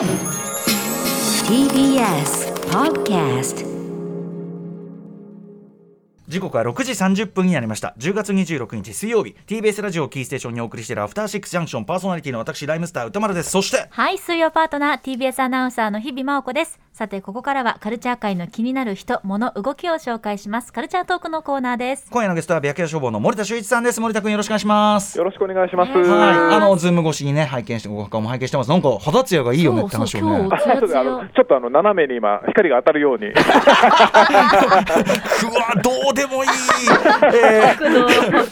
TBS Podcast 時刻は6時30分になりました。10月26日水曜日。TBS ラジオキーステーションにお送りしているアフターシックスジャンクションパーソナリティの私ライムスター宇多丸です。そしてはい、水曜パートナー TBS アナウンサーの日比麻音子です。さて、ここからはカルチャー界の気になる人、物、動きを紹介します。カルチャートークのコーナーです。今夜のゲストは白夜書房の森田修一さんです。森田君よろしくお願いします。よろしくお願いします。はい。はい、あのズーム越しにね拝見してご顔も拝見してます。なんか肌ツヤがいいよねって話をね。そうそうあそうです。あのちょっとあの斜めに今光が当たるように。くわどうでもいい、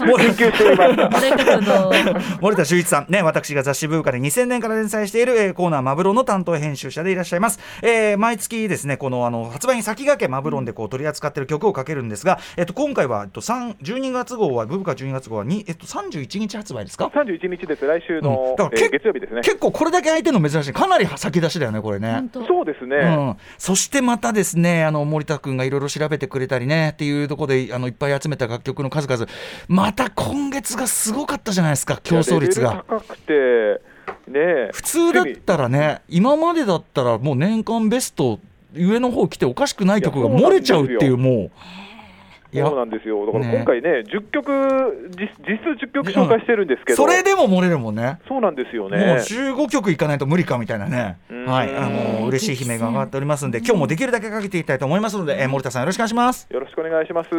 森研究。森田修一さんね私が雑誌ブーカで2000年から連載している、えーコーナーマブロンの担当編集者でいらっしゃいます、えー毎月ですねこのあの発売に先駆けマブロンでこう取り扱っている曲をかけるんですが、えっと今回はえっと3 12月号はブーカ12月号はにえっと31日発売ですか？三十一日です。来週の、えうん。だから月曜日ですね。結構これだけ空いてるの珍しい。かなり先出しだよねこれね。そうですね。うん、そしてまたですねあの森田君がいろいろ調べてくれたりねっていうところであのいっぱい集めた楽曲の数々。また今月がすごかったじゃないですか競争率が。高くてね。普通だったらね今までだったらもう年間ベスト上の方来ておかしくない曲が漏れちゃうっていうもう。いやそうなんですよ。だからね今回ね、十曲実実数十曲紹介してるんですけど、それでも漏れるもんね。そうなんですよもうね。15曲いかないと無理かみたいなね、うんはい、あの嬉しい悲鳴が上がっておりますんで、今日もできるだけかけていきたいと思いますので、えー森田さん、よろしくお願いします。よろしくお願いします。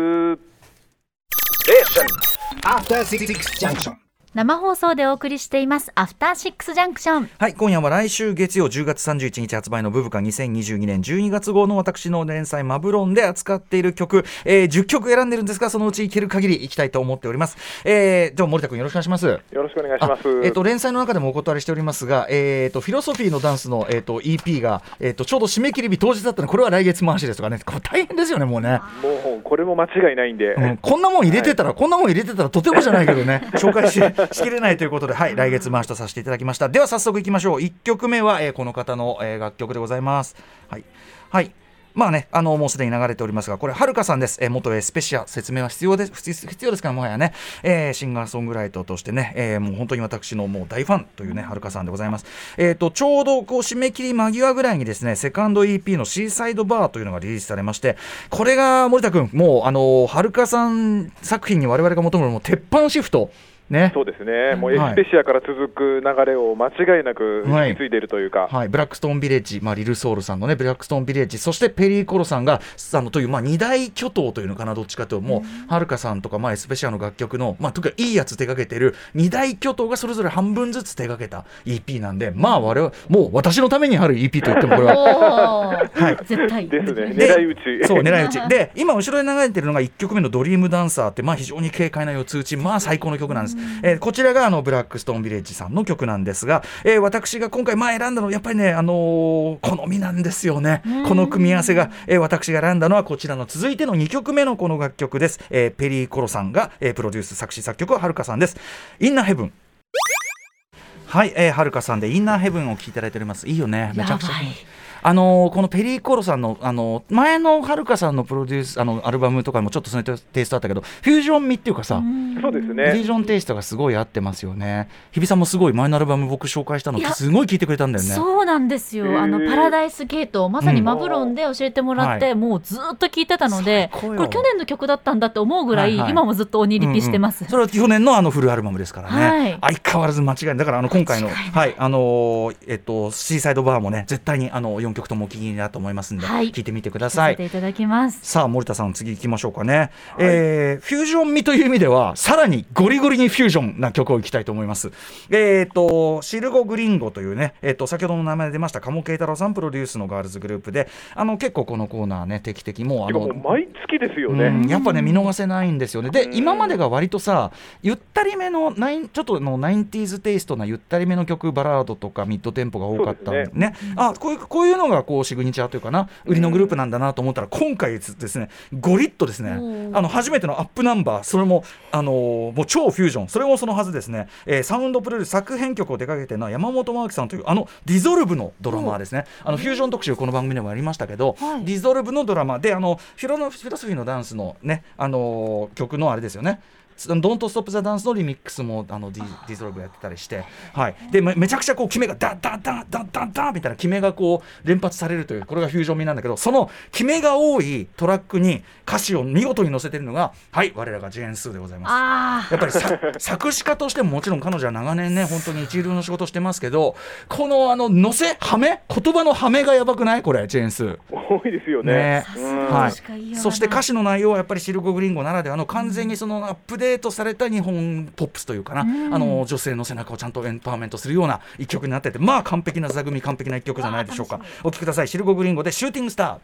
Junction. 生放送でお送りしています。アフターシックスジャンクション。はい、今夜は来週月曜10月31日発売のブブカ2022年12月号の私の連載マブロンで扱っている曲、えー10曲選んでるんですが、そのうちいける限りいきたいと思っております。えー、では森田君よろしくお願いします。よろしくお願いします。あえっと連載の中でもお断りしておりますが、えっとフィロソフィーのダンスの、えっと EP が、えっとちょうど締め切り日当日だったのでこれは来月回しですとかねこれ大変ですよねもうね、もうこれも間違いないんで、うん、こんなもん入れてたら、こんなもん入れてたらとてもじゃないけどね 紹介ししきれないということで、はい、来月回しとさせていただきました。では早速いきましょう。1曲目は、えーこの方の、えー楽曲でございます。はい、はい。まあね、あのもうすでに流れておりますが、これ、はるかさんです、えー元エスペシア、説明は必要です必要ですから、もはやね、えーシンガーソングライターとしてね、えーもう本当に私のもう大ファンというね、はるかさんでございます。えー、とちょうどこう締め切り間際ぐらいにですね、セカンド EP のシーサイドバーというのがリリースされまして、これが森田君、もう、あのはるかさん作品に我々が求めるもう鉄板シフト。ね、そうですね、もうエはいスペシアから続く流れを間違いなくはい。引き継いでいるというか、はい、ブラックストーンビレッジ、まあ、リルソールさんのね、ブラックストーンビレッジ、そしてペリーコロさんが、あのという、まあ、二大巨頭というのかな、どっちかというと、もう、はるかさんとか、まあ、エスペシアの楽曲の、まあ、とにかくいいやつ手掛けてる、二大巨頭がそれぞれ半分ずつ手掛けた EP なんで、まあ、我々、もう私のためにある EP と言っても、これは。おー。絶対。ですね、で狙い撃ち。そう狙い撃ち。で今後ろに流れてるのが1曲目の「ドリームダンサー」ってまあ非常に軽快な四つ打ちまあ最高の曲なんです、えーこちらがあのブラックストーンビレッジさんの曲なんですが、えー私が今回まあ選んだのはやっぱりねあのー好みなんですよね。この組み合わせが、えー私が選んだのはこちらの続いての2曲目のこの楽曲です、えーペリーコロさんが、えープロデュース作詞作曲ははるかさんです。インナーヘブンはい、えー、はるかさんでインナーヘブンを聴いていただいております。いいよね。めちゃくちゃ。やばいあのーこのペリーコロさんの、あのー前のはるかさんのプロデュースあのアルバムとかもちょっとそのテイストあったけどフュージョン味っていうかさ、そうですフューね。ジョンテイストがすごい合ってますよね。日比さんもすごい前のアルバム僕紹介したのすごい聞いてくれたんだよね。そうなんですよ、あのパラダイスゲートまさにマブロンで教えてもらって、はもうずっと聞いてたのでこれ去年の曲だったんだって思うぐらい、はいはい。今もずっと鬼リピしてます、うんうん。それは去年のあのフルアルバムですからね、はい。相変わらず間違い。ないだからあの今回のはい。あのーえっとシーサイドバーもね絶対にあの4曲ともお気に入りだと思いますんで、はい聞いてみてくださいていただきますさあ森田さん次行きましょうかね、えーフュージョン味という意味ではさらにゴリゴリにフュージョンな曲をいきたいと思いますえっ、とシルゴグリンゴというねえっ、と先ほどの名前で出ました鴨慶太郎さんプロデュースのガールズグループであの結構このコーナーね定期的もうあの毎月ですようんね。やっぱね見逃せないんですよねで今までが割とさゆったりめのナインちょっとの 90s ティーズテイストなゆったりめの曲バラードとかミッドテンポが多かったんでそうねあこういうこういうのがこうシグニチャーというかな売りのグループなんだなと思ったら今回ですねゴリッとですねあの初めてのアップナンバーそれもあのーもう超フュージョン。それもそのはずですね、えーサウンドプロデュース作編曲を手掛けてるのは山本真央樹さんというあの DEZOLVE のドラマーですね。あのフュージョン特集この番組でもやりましたけど、はい。 DEZOLVE のドラマー。であのフィロのフィロソフィーのダンスのねあのー曲のあれですよね「ドントストップ・ザ・ダンス」のリミックスもあのディ DEZOLVE やってたりして、はい、でめめちゃくちゃこう決めがダンダンダンダンダンダンみたいな決めがこう連発されるというこれがフュージョン味なんだけどその決めが多いトラックに歌詞を見事に載せてるのがはい我らがジェーン・スーでございます。あやっぱりさ作詞家としてももちろん彼女は長年ね本当に一流の仕事してますけどこのあの乗せはめ言葉のはめがやばくないこれジェーンスー。多いですよね。ねうんはいそして歌詞の内容はやっぱりシルコ・グリンゴならではの完全にそのアップデートされた日本ポップスというかな、うん。あの女性の背中をちゃんとエンパワーメントするような一曲になってて。まあ完璧な座組完璧な一曲じゃないでしょうか。お聴きください。シルコ・グリンゴで「シューティングスター」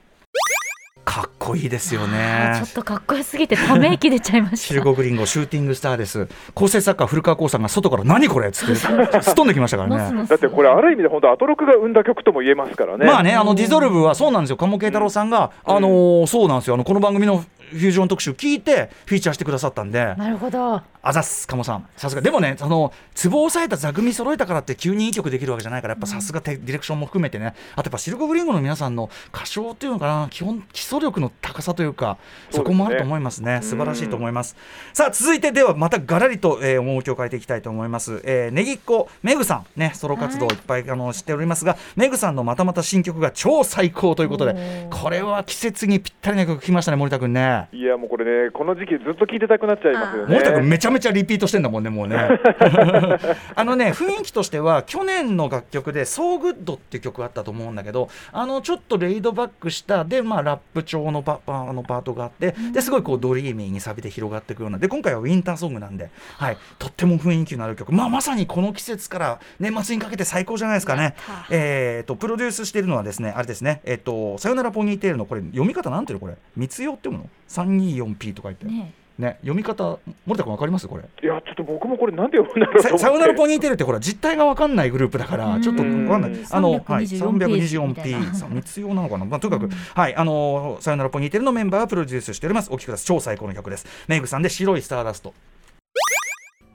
かっこいいですよあねちょっとかっこよすぎてため息出ちゃいました。シルコ・グリンゴシューティングスターです。構成作家古川光さんが外から「何これ?」っつって すっ飛んできましたからね。だってこれある意味で本当アトロクが生んだ曲とも言えますからね。まあね、あのディゾルブはそうなんですよ、鴨慶太郎さんが、あのーそうなんですよ、あのこの番組のフュージョン特集聞いて、フィーチャーしてくださったんで、なるほど。あざっす、鴨さん、さすが、でもね、あのツボを押さえた座組揃えたからって、急にいい曲できるわけじゃないから、やっぱさすがテディレクションも含めてね、あとやっぱシルコ・グリンゴの皆さんの歌唱っていうのかな、基本、基礎力の高さというか、そこもあると思いますね、素晴らしいと思います。さあ、続いてでは、またがらりと、えー、趣を変えていきたいと思います。えー、ねぎっこめぐさん、ね、ソロ活動い。っぱい、あの知っておりますが、めぐさんのまたまた新曲が超最高ということで、これは季節にぴったりな曲聞きましたね、森田君ね。いやもうこれねこの時期ずっと聴いてたくなっちゃいますよね。森田君めちゃめちゃリピートしてんだもんねもうね。あのね雰囲気としては去年の楽曲で「So Good」っていう曲あったと思うんだけどあのちょっとレイドバックしたでまあラップ調のパパあのパートがあってですごいこうドリーミーにサビで広がっていくような。で今回はウィンターソングなんで、はい、とっても雰囲気のある曲、まあ、まさにこの季節から年末にかけて最高じゃないですかね。えー、とプロデュースしているのはですねあれですね。えっ、とさよならポニーテールのこれ読み方なんていうのこれ？三つ代っていうの？?324P とか言って。ねね、読み方、森田君わかります？これ。いやちょっと僕もこれなんで読むんだろうと思って。ささよならポニーテールってほら実態がわかんないグループだからうんちょっとわかんない。あのはい 324P みたいな 324P さ三つ用なのかな？まあとにかくはいあのさよならポニーテールのメンバーがプロデュースしております。お聞きください。超最高の曲です。メイグさんで白いスターダスト。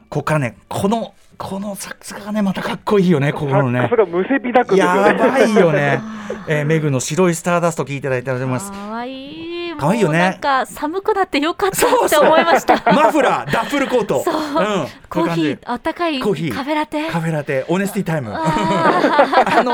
ここからねこのこのサックスがねまたかっこいいよねここのねむせびだくやね。ばいよね。えー、メグの白いスターダスト聞いていただいております。かわいいかわいいよね。なんか寒くなってよかったって思いました。マフラー、ダッフルコート。そう。うん、コーヒーこあったかいコーヒー。カフェラテ。カフェラテ、オネスティタイム。あ あの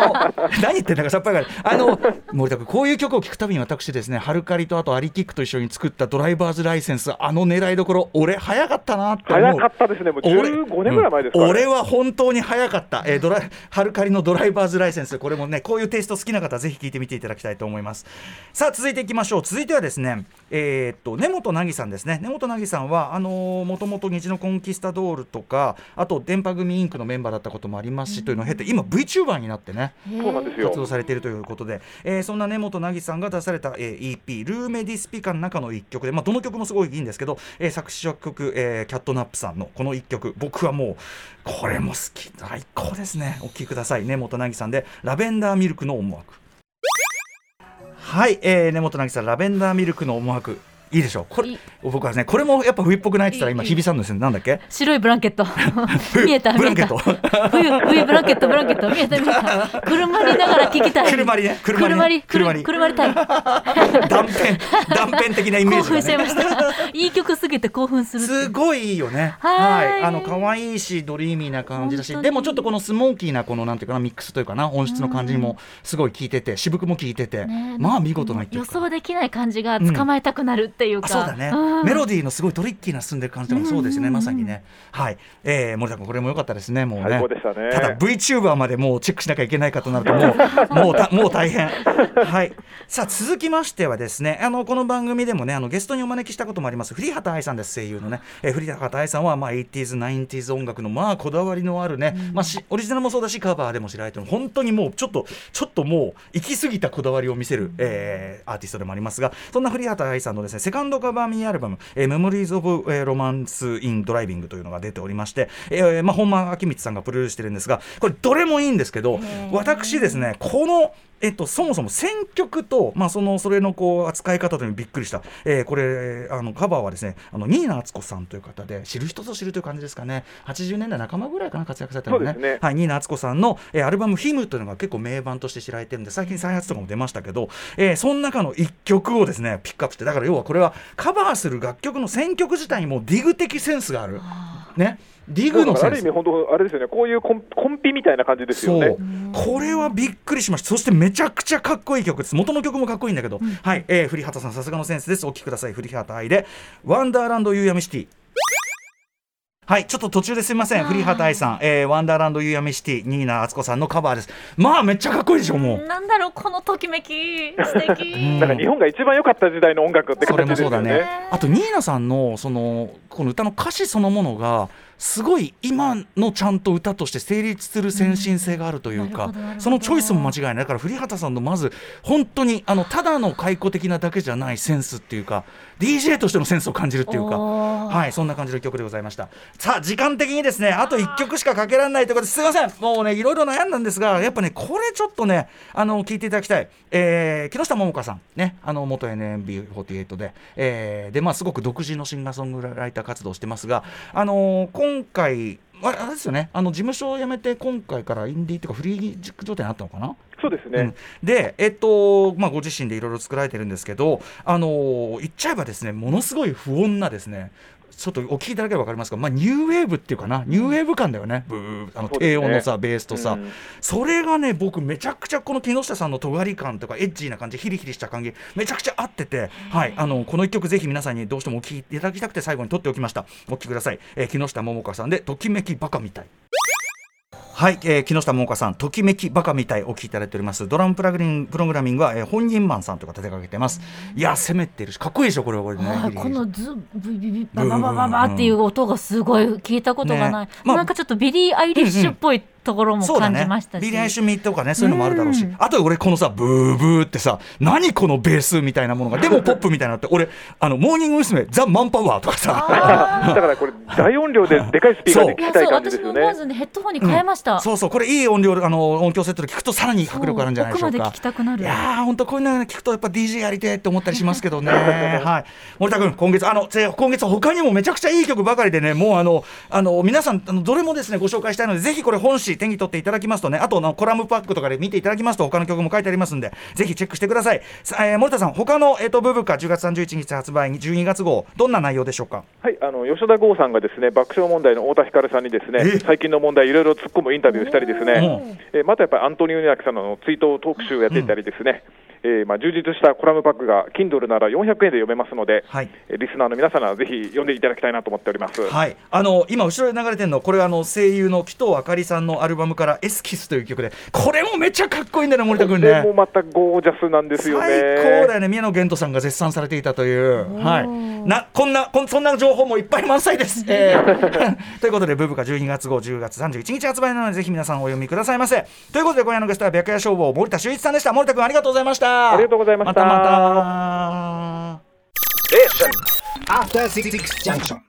何言ってんだかさっぱりあの森田君こういう曲を聴くたびに私ですねハルカリとあとアリキックと一緒に作ったドライバーズライセンスあの狙いどころ俺早かったなって思う。早かったですね。もう俺15年ぐらい前ですから、うん。俺は本当に早かった、えードライハルカリのドライバーズライセンス。これもねこういうテイスト好きな方はぜひ聞いてみていただきたいと思います。さあ続いていきましょう。続いてはですねえーっと根本凪さんですね。根本凪さんはあのーもともと虹のコンキスタドールとかあと電波組インクのメンバーだったこともありますし、というのを経て今 VTuber になってねそうなんですよ。活。動されているということで、えーそんな根本凪さんが出された、えー EP「ルーメディスピカ」の中の一曲で、まあ、どの曲もすごいいいんですけど、えー作詞作曲、えーキャットナップさんのこの一曲。僕はもうこれも好き。最高ですね。お聴きください。根本凪さんで「ラベンダーミルクの思惑」はい、えー、根本凪さん「ラベンダーミルクの思惑」いいでしょう。これ僕はねこれもやっぱ冬っぽくないって言ったら今日比さんのですねなんだっけ？白いブランケット。見えた見えたブランケット。冬冬ブランケットブランケット。見えた見えた。車にいながら聞きたい。車にね車に車に車に。車にタイム。断片断片的なイメー興ジが、ね、奮しちゃいました。いい曲すぎて興奮するすごいいいよね。はい。あの可愛いしドリーミーな感じだし、でもちょっとこのスモーキーなこのなんていうかなミックスというかな音質の感じもすごい効いてて、渋くも効いてて、ね。まあ見事な一予曲。想できない感じが捕まえたくなるっていうか、あそうだね、ん。メロディーのすごいトリッキーな進んでる感じとかもそうですよね、うん。まさにね。はい、えー、森田君これも良かったですね、もうね。最高でしたね。ただ VTuber までもうチェックしなきゃいけないかとなるともう もうたもう大変。はい。さあ続きましてはですねあのこの番組でもねあのゲストにお招きしたこともあります。栗畑愛さんです声優のね、えー、栗畑愛さんはまあ 80s 90s 音楽のまあこだわりのあるね、まあしオリジナルもそうだしカバーでも知られてる。本当にもうちょっとちょっともう行き過ぎたこだわりを見せる、えーアーティストでもありますがそんな栗畑愛さんのですねセカンドカバーミニアルバム「えー、Memories of、えー、Romance in Driving」というのが出ておりまして、えーまあ、本間明光さんがプロデュースしてるんですがこれどれもいいんですけど私ですねこのえっと、そもそも選曲と、まあ、そのそれのこう扱い方というのにびっくりした、えーこれあのカバーはですねあのニーナ敦子さんという方で知る人ぞ知るという感じですかね。80年代半ばぐらいかな活躍されたのね。ね。はい、ニーナ敦子さんの、えーアルバム「ヒムというのが結構名盤として知られてるんで最近再発とかも出ましたけど、えーその中の一曲をですねピックアップして。だから要はこれはカバーする楽曲の選曲自体にもディグ的センスがある。ねディグのセンスある意味、本当、あれですよね、こういうコンコンピみたいな感じですよね。これはびっくりしました。そしてめちゃくちゃかっこいい曲です。元の曲もかっこいいんだけど、はい、えー、栗畑さんさすがのセンスです。お聴きください。栗畑愛で「ワンダーランドユーヤミシティ」はい、ちょっと途中ですみません、栗畑愛さん、えー、ワンダーランドユーヤミシティ、ニーナ敦子さんのカバーです。まあ、めっちゃかっこいいでしょ、もう。なんだろうこのときめき。素敵。だから日本が一番良かった時代の音楽ってそれ形ですよね。もそうだね。あとニーナさんのそのこの歌の歌詞そのものがすごい今のちゃんと歌として成立する先進性があるというか、うん。そのチョイスも間違いない。だから栗畑さんのまず本当にあのただの解雇的なだけじゃないセンスっていうか、DJ としてのセンスを感じるっていうか、はいそんな感じの曲でございました。さあ時間的にですねあと1曲しかかけられないということですいません。もうねいろいろ悩んだんですがやっぱねこれちょっとねあの聞いていただきたい、えー、木下桃香さんねあの元 NMB48 で、えー、でまあすごく独自のシンガーソングライター活動をしてますがあのー今回あれですよね。あの事務所を辞めて今回からインディーっていうかフリー状態になったのかな？そうですね。うん。で、えっとまあ、ご自身でいろいろ作られてるんですけど、あのー言っちゃえばですねものすごい不穏なですねちょっとお聞きいただければ分かりますが、まあ、ニューウェーブっていうかな、ニューウェーブ感だよね、ブーあの低音のさ、ベースとさ、うん。それがね、僕、めちゃくちゃこの木下さんの尖り感とか、エッジーな感じ、ヒリヒリした感じ、めちゃくちゃ合ってて、はい、あのこの一曲、ぜひ皆さんにどうしてもお聴きいただきたくて、最後に撮っておきました。お聴きください、えー木下桃香さんで、ときめきバカみたい。はい、えー木下桃香さん、ときめきバカみたいお聞きいただいております。ドラムプラグリンプログラミングは、えー本人マンさんとか手掛けてます。いや、攻めてるし、かっこいいでしょ、これはこれね。このズビビビバババババっていう音がすごい聞いたことがない、ねまあなんかちょっとビリー・アイリッシュっぽいところも感そうだね。じましたし、ビリー・アイシュミとかねそういうのもあるだろうし、うん。あと俺このさブーブーってさ何このベースみたいなものが でもポップみたいなのって俺あのモーニング娘。ザ・マンパワーとかさ。あだからこれ、大音量で でかいスピーカーで聞きたい感じですよね。思わずねヘッドホンに変えました、そうそうこれいい音量あの音響セットで聞くとさらに迫力あるんじゃないでしょうか。奥まで聞きたくなるいやー本当こういうの聞くとやっぱ DJ やりてえって思ったりしますけどね。はい。森田君今月あのぜ今月他にもめちゃくちゃいい曲ばかりでねもうあのあの皆さんあのどれもですねご紹介したいのでぜひこれ本誌手に取っていただきますとね。あとあのコラムパックとかで見ていただきますと他の曲も書いてありますんでぜひチェックしてください。さえー森田さん他のえっ、とブブカ10月31日発売に12月号どんな内容でしょうか？はい、あの吉田剛さんがですね爆笑問題の太田光さんにですえ？ね最近の問題いろいろ突っ込むインタビューしたりですね、うん。えーまたやっぱりアントニオ猪木さんの追悼トーク集をやっていたりですね、えーまあ充実したコラムパックが Kindle なら400円で読めますので、はい。えーリスナーの皆さんはぜひ読んでいただきたいなと思っております。はい、あの今後ろで流れてるのこれはあの声優の紀藤あかりさんのアルバムから「エスキス」という曲でこれもめっちゃかっこいいんだよね森田君ねこれもまたゴージャスなんですよね。最高だよね宮野源斗さんが絶賛されていたという、はい、なこんなこんそんな情報もいっぱい満載です。えー ということでブブカ12月号10月31日発売なのでぜひ皆さんお読みくださいませ。ということで今夜のゲストは白夜消防森田修一さんでした森田君ありがとうございました。ありがとうございましたまたまた。After Six Junction.